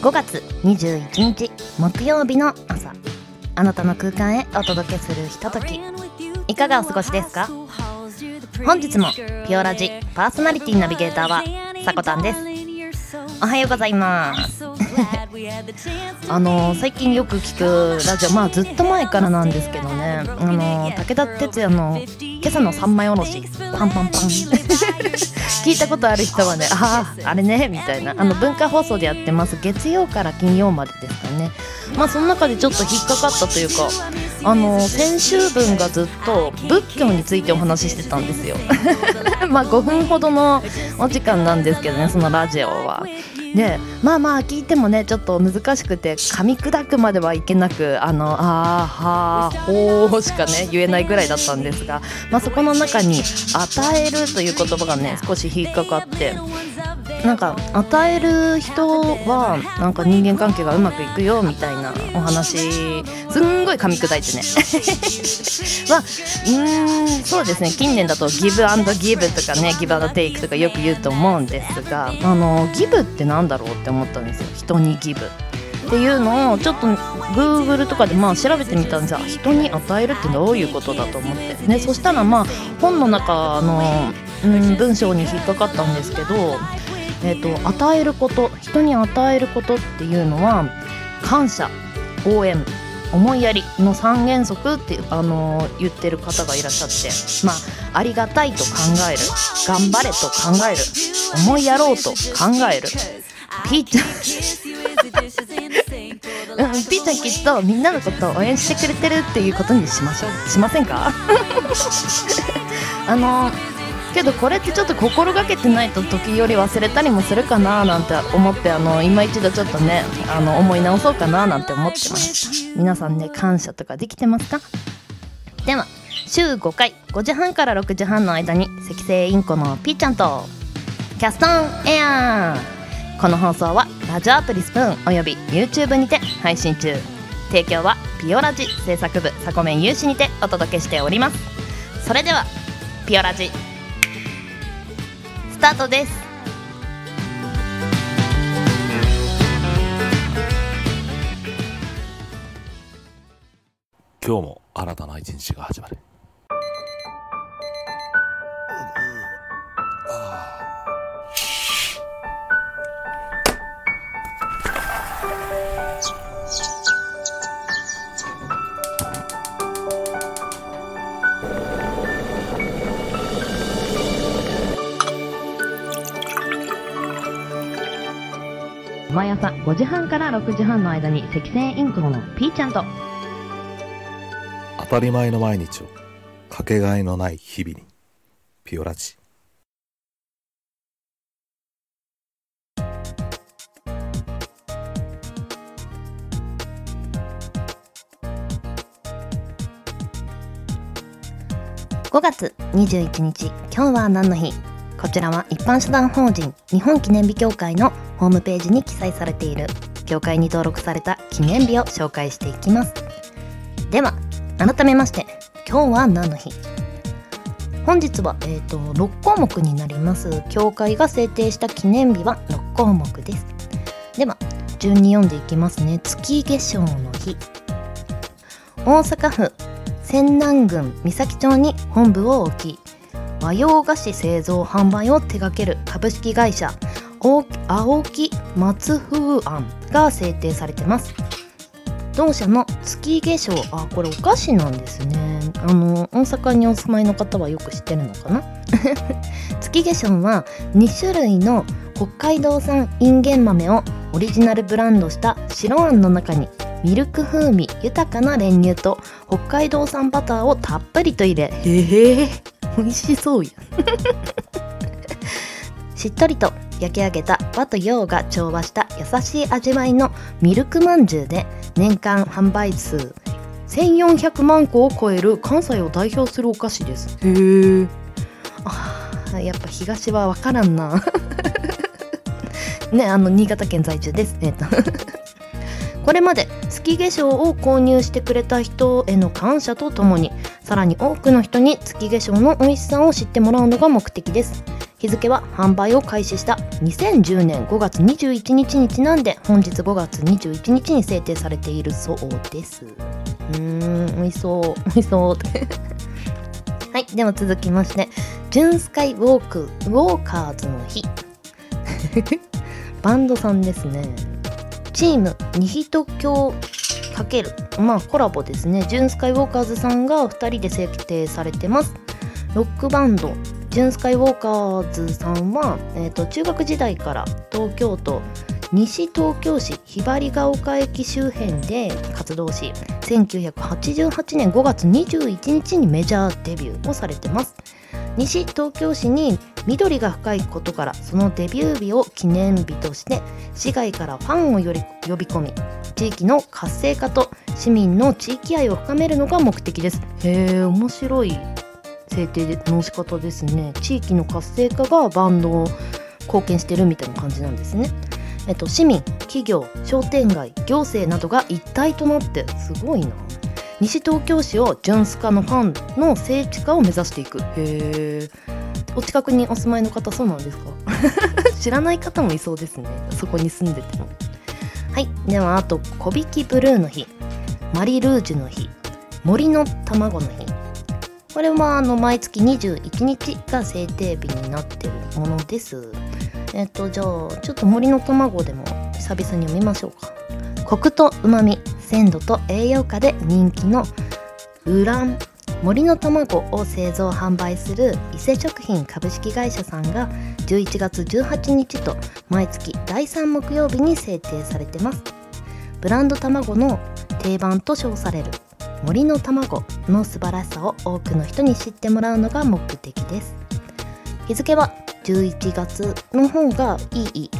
5月21日木曜日の朝。あなたの空間へお届けするひととき。いかがお過ごしですか？本日もピオラジパーソナリティナビゲーターはさこたんです。おはようございます。あの最近よく聞くラジオまあずっと前からなんですけどね。あの武田鉄矢の今朝の三枚おろし。パンパンパン。聞いたことある人はねあああれねみたいな。あの文化放送でやってます。月曜から金曜までですかね。まあその中でちょっと引っかかったというかあの先週分がずっと仏教についてお話ししてたんですよ。まあ5分ほどのお時間なんですけどねそのラジオは。でまあまあ聞いてもねちょっと難しくて噛み砕くまではいけなくあのあーはーほーしかね言えないぐらいだったんですが、まあ、そこの中に「与える」という言葉がね少し引っかかってなんか与える人はなんか人間関係がうまくいくよみたいなお話すんごい噛み砕いてね。まあうんそうですね。近年だとギブアンドギブとかねギブアンドテイクとかよく言うと思うんですがあのギブってなんだろうって思ったんですよ。人にギブっていうのをちょっと Google とかでまあ調べてみたんですよ。人に与えるってどういうことだと思ってね。そしたらまあ本の中の、うん、文章に引っかかったんですけどえー、と与えること人に与えることっていうのは感謝応援思いやりの三原則って、あのー言ってる方がいらっしゃってまあありがたいと考える頑張れと考える思いやろうと考える。ピーちゃんうん、ピーちゃんきっとみんなのことを応援してくれてるっていうことにしましょう。しませんか？あのけどこれってちょっと心がけてないと時より忘れたりもするかななんて思ってあの今一度ちょっとねあの思い直そうかななんて思ってました。皆さんね感謝とかできてますか？では週5回5時半から6時半の間に赤星インコのピーちゃんとキャストンエア。ーこの放送はラジオアプリスプーンおよび YouTube にて配信中。提供はピオラジ制作部サコメン有志にてお届けしております。それではピオラジ。タートです。今日も新たな一日が始まる。毎朝5時半から6時半の間に赤線インコのピーちゃんと。当たり前の毎日をかけがえのない日々にピオラジ。5月21日今日は何の日？こちらは一般社団法人日本記念日協会のホームページに記載されている。協会に登録された記念日を紹介していきます。では改めまして今日は何の日？本日は、えー、と6項目になります。協会が制定した記念日は6項目です。では順に読んでいきますね。月化粧の日。大阪府泉南郡三崎町に本部を置き和洋菓子製造販売を手掛ける株式会社青木松風庵が制定されてます。同社の月化粧。あこれお菓子なんですね。あの大阪にお住まいの方はよく知ってるのかな？月化粧は2種類の北海道産インゲン豆をオリジナルブランドした白あんの中にミルク風味豊かな練乳と北海道産バターをたっぷりと入れへえ美味しそうやしっとりと焼き上げた和と洋が調和した優しい味わいのミルクまんじゅうで年間販売数1400万個を超える関西を代表するお菓子です。へえ。やっぱ東は分からんな。ねあの新潟県在住です。えっ、と。これまで月化粧を購入してくれた人への感謝とともにさらに多くの人に月化粧の美味しさを知ってもらうのが目的です日付は販売を開始した2010年5月21日にちなんで本日5月21日に制定されているそうです。うーん美味しそう美味しそう はいでは続きましてジュンスカイウォークウォーカーズの日。バンドさんですね。チームニヒト教かける。まあコラボですね。ジュンスカイウォーカーズさんが2人で制定されてます。ロックバンド。ジュンスカイウォーカーズさんは、えーと、中学時代から東京都西東京市ひばりが丘駅周辺で活動し1988年5月21日にメジャーデビューをされてます。西東京市に緑が深いことからそのデビュー日を記念日として市外からファンをより呼び込み地域の活性化と市民の地域愛を深めるのが目的です。へえ面白い。制定の仕方ですね。地域の活性化がバンドを貢献してるみたいな感じなんですね。えっと、市民企業商店街行政などが一体となってすごいな。西東京市をジュンスカのファンの聖地化を目指していく。へえお近くにお住まいの方そうなんですか？知らない方もいそうですね。そこに住んでても。はい。ではあと小引ブルーの日マリルージュの日森の卵の日。これはあの毎月21日が制定日になっているものです。えっとじゃあちょっと森の卵でも久々に読みましょうか。コクとうまみ鮮度と栄養価で人気のウラン。森の卵を製造販売する伊勢食品株式会社さんが11月18日と毎月第3木曜日に制定されてます。ブランド卵の定番と称される。森の卵の素晴らしさを多くの人に知ってもらうのが目的です。日付は11月の方がいい。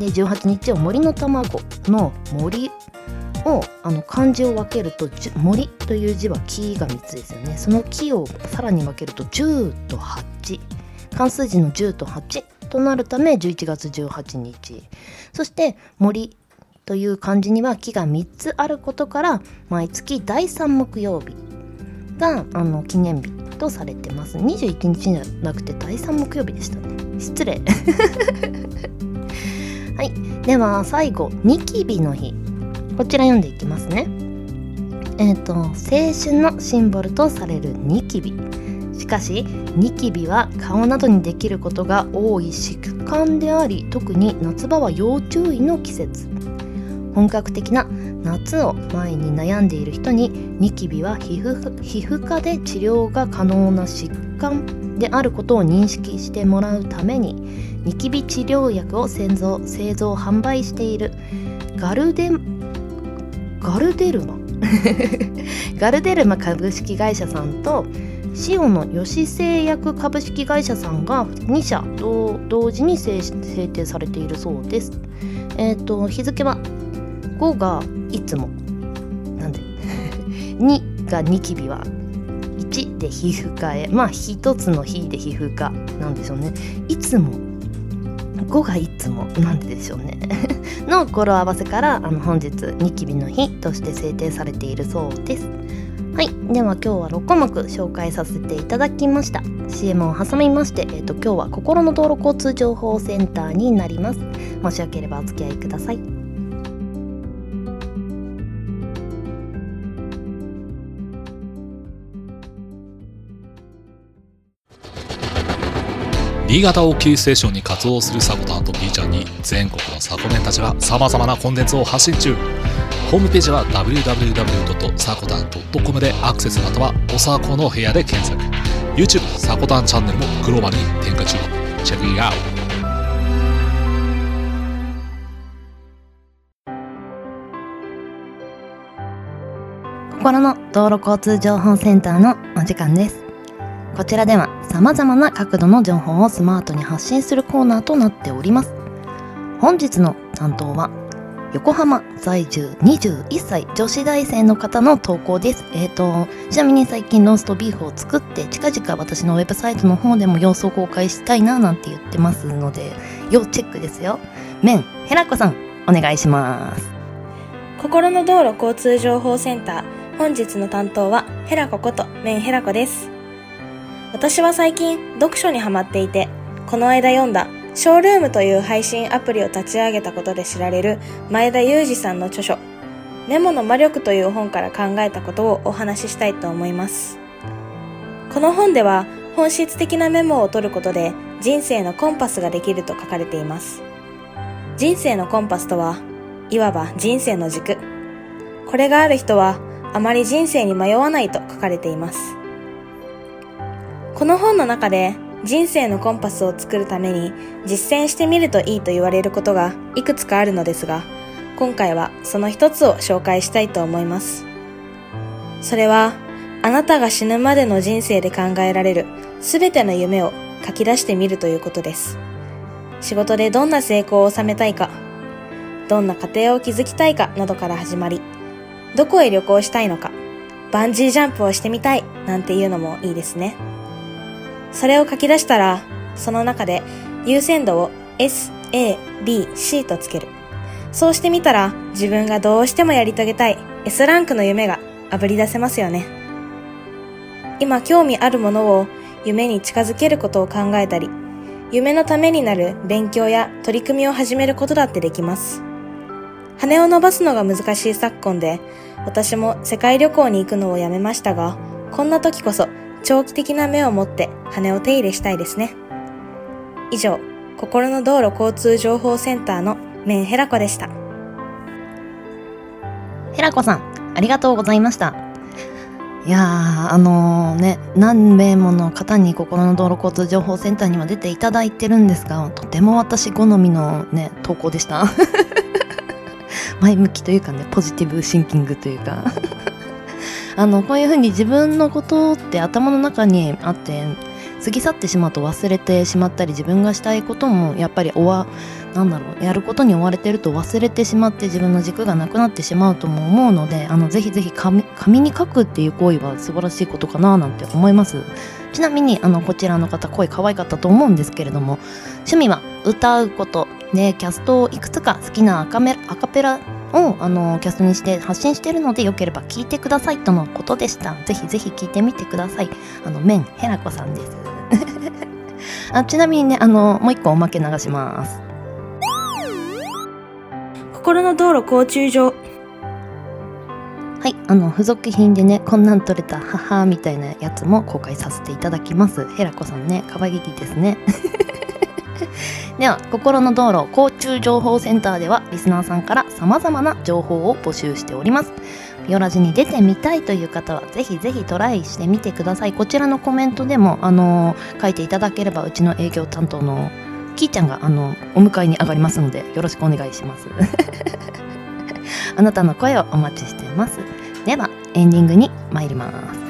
で18日を森の卵の森をあの漢字を分けると森という字は木が3つですよね。その木をさらに分けると10と8漢数字の10と8となるため11月18日。そして森という漢字には木が3つあることから毎月第3木曜日があの記念日とされてます。21日じゃなくて第3木曜日でした。ね失礼。はい。では最後ニキビの日。こちら読んでいきますね。えっ、ー、と青春のシンボルとされるニキビ。しかしニキビは顔などにできることが多い疾患であり特に夏場は要注意の季節。本格的な夏を前に悩んでいる人にニキビは皮膚皮膚科で治療が可能な疾患であることを認識してもらうためにニキビ治療薬を製造製造販売しているガルデガルデルマ？ガルデルマ株式会社さんと塩野義製薬株式会社さんが2社同時に制定されているそうです。えっ、ー、と日付は5がいつも。なんで。2がニキビは1で皮膚科へ。まあ1つの日で皮膚科なんでしょうね。いつも。5がいつも。なんででしょうね。の語呂合わせからあの本日ニキビの日として制定されているそうです。はい。では今日は6項目紹介させていただきました。CM を挟みまして、えーと、今日は心の道路交通情報センターになります。もしよければお付き合いください。新潟をキーステーションに活動するサコタンと B ちゃんに全国のサコメンたちが様々なコンテンツを発信中。ホームページは www. サコタン .com でアクセスまたはおさこの部屋で検索。YouTube サコタンチャンネルもグローバルに展開中。チェックイアウト心の道路交通情報センターのお時間ですこちらでは様々な角度の情報をスマートに発信するコーナーとなっております本日の担当は横浜在住21歳女子大生の方の投稿です。えっ、と、ちなみに最近ローストビーフを作って近々私のウェブサイトの方でも様子を公開したいななんて言ってますので、要チェックですよ。メン、ヘラコさん、お願いします。心の道路交通情報センター本日の担当はヘラコことメンヘラコです私は最近読書にハマっていてこの間読んだショールームという配信アプリを立ち上げたことで知られる前田裕二さんの著書メモの魔力という本から考えたことをお話ししたいと思いますこの本では本質的なメモを取ることで人生のコンパスができると書かれています人生のコンパスとはいわば人生の軸。これがある人はあまり人生に迷わないと書かれています。この本の中で人生のコンパスを作るために実践してみるといいと言われることがいくつかあるのですが、今回はその一つを紹介したいと思います。それは、あなたが死ぬまでの人生で考えられるすべての夢を書き出してみるということです。仕事でどんな成功を収めたいか、どんな家庭を築きたいかなどから始まり、どこへ旅行したいのか、バンジージャンプをしてみたいなんていうのもいいですね。それを書き出したら、その中で優先度を S、A、B、C とつける。そうしてみたら自分がどうしてもやり遂げたい S ランクの夢があぶり出せますよね。今興味あるものを夢に近づけることを考えたり、夢のためになる勉強や取り組みを始めることだってできます。羽を伸ばすのが難しい昨今で、私も世界旅行に行くのをやめましたが、こんな時こそ長期的な目を持って羽を手入れしたいですね。以上、心の道路交通情報センターのメンヘラコでした。ヘラコさん、ありがとうございました。いやー、あのね、何名もの方に心の道路交通情報センターには出ていただいてるんですが、とても私好みのね、投稿でした。前向きというかね、ポジティブシンキングというか。あの、こういうふうに自分のことって頭の中にあって、過ぎ去ってしまうと忘れてしまったり、自分がしたいこともやっぱり終わ、なんだろう、やることに追われてると忘れてしまって自分の軸がなくなってしまうとも思うので、あの、ぜひぜひ紙紙に書くっていう行為は素晴らしいことかななんて思います。ちなみに、あの、こちらの方、声可愛かったと思うんですけれども、趣味は歌うこと、ね、キャストをいくつか好きなアカメアカペラをあのキャストにして発信しているのでよければ聞いてくださいとのことでした。ぜひぜひ聞いてみてください。あの、メンヘラコさんです。あちなみにね、あの、もう一個おまけ流します。心の道路交通上、はい、あの付属品でねこんなん取れた母みたいなやつも公開させていただきますヘラコさんね可愛いですね では心の道路交通情報センターではリスナーさんから様々な情報を募集しております。ピオラジに出てみたいという方はぜひぜひトライしてみてください。こちらのコメントでもあの書いていただければうちの営業担当のキーちゃんがあのお迎えに上がりますのでよろしくお願いします。あなたの声をお待ちしています。ではエンディングに参ります。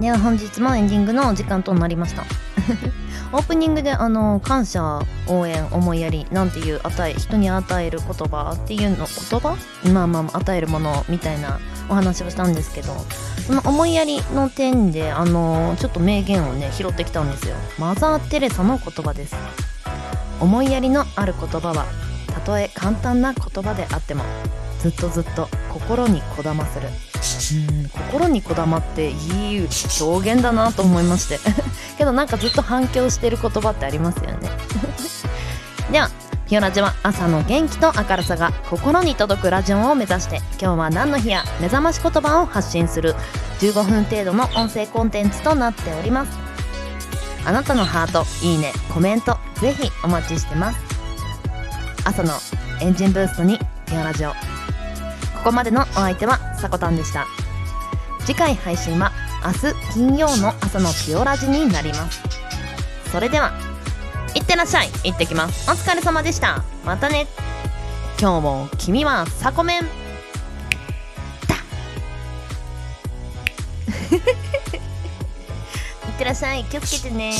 では本日もエンディングの時間となりました。オープニングであの感謝応援思いやりなんていう与え人に与える言葉っていうの言葉？まあまあ与えるものみたいなお話をしたんですけどその思いやりの点であのちょっと名言をね拾ってきたんですよ。マザー・テレサの言葉です。思いやりのある言葉はたとえ簡単な言葉であっても。ずっとずっと心にこだまする。うん心にこだまっていい表現だなと思いまして。けどなんかずっと反響してる言葉ってありますよね。ではピオラジは朝の元気と明るさが心に届くラジオを目指して今日は何の日や目覚まし言葉を発信する。15分程度の音声コンテンツとなっております。あなたのハートいいねコメントぜひお待ちしてます。朝のエンジンブーストにピオラジオここまでのお相手はさこたんでした。次回配信は明日金曜の朝のピオラジになります。それではいってらっしゃい。行ってきます。お疲れ様でした。またね。今日も君はサコメンだ。いってらっしゃい。気をつけてね。